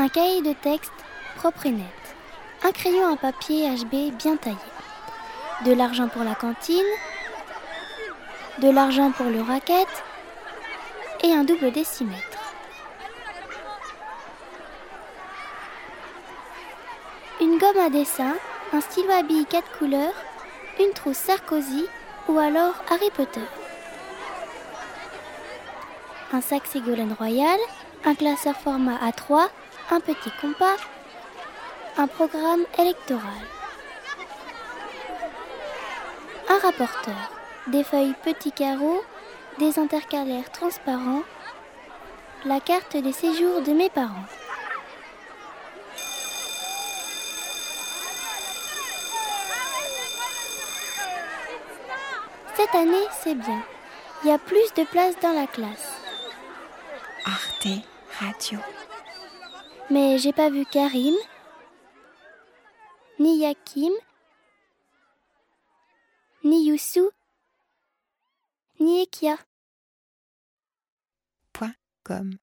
Un cahier de texte propre et net. Un crayon à papier HB bien taillé. De l'argent pour la cantine. De l'argent pour le racket. Et un double décimètre. Une gomme à dessin, un stylo à billes 4 couleurs, une trousse Sarkozy ou alors Harry Potter. Un sac Ségolène Royal, un classeur format A3, un petit compas, un programme électoral. Un rapporteur, des feuilles petits carreaux, des intercalaires transparents, la carte des séjours de mes parents. Cette année, c'est bien. Il y a plus de place dans la classe. Arte Radio. Mais j'ai pas vu Karim, ni Yakim, ni Youssou, ni Ekia. Point com.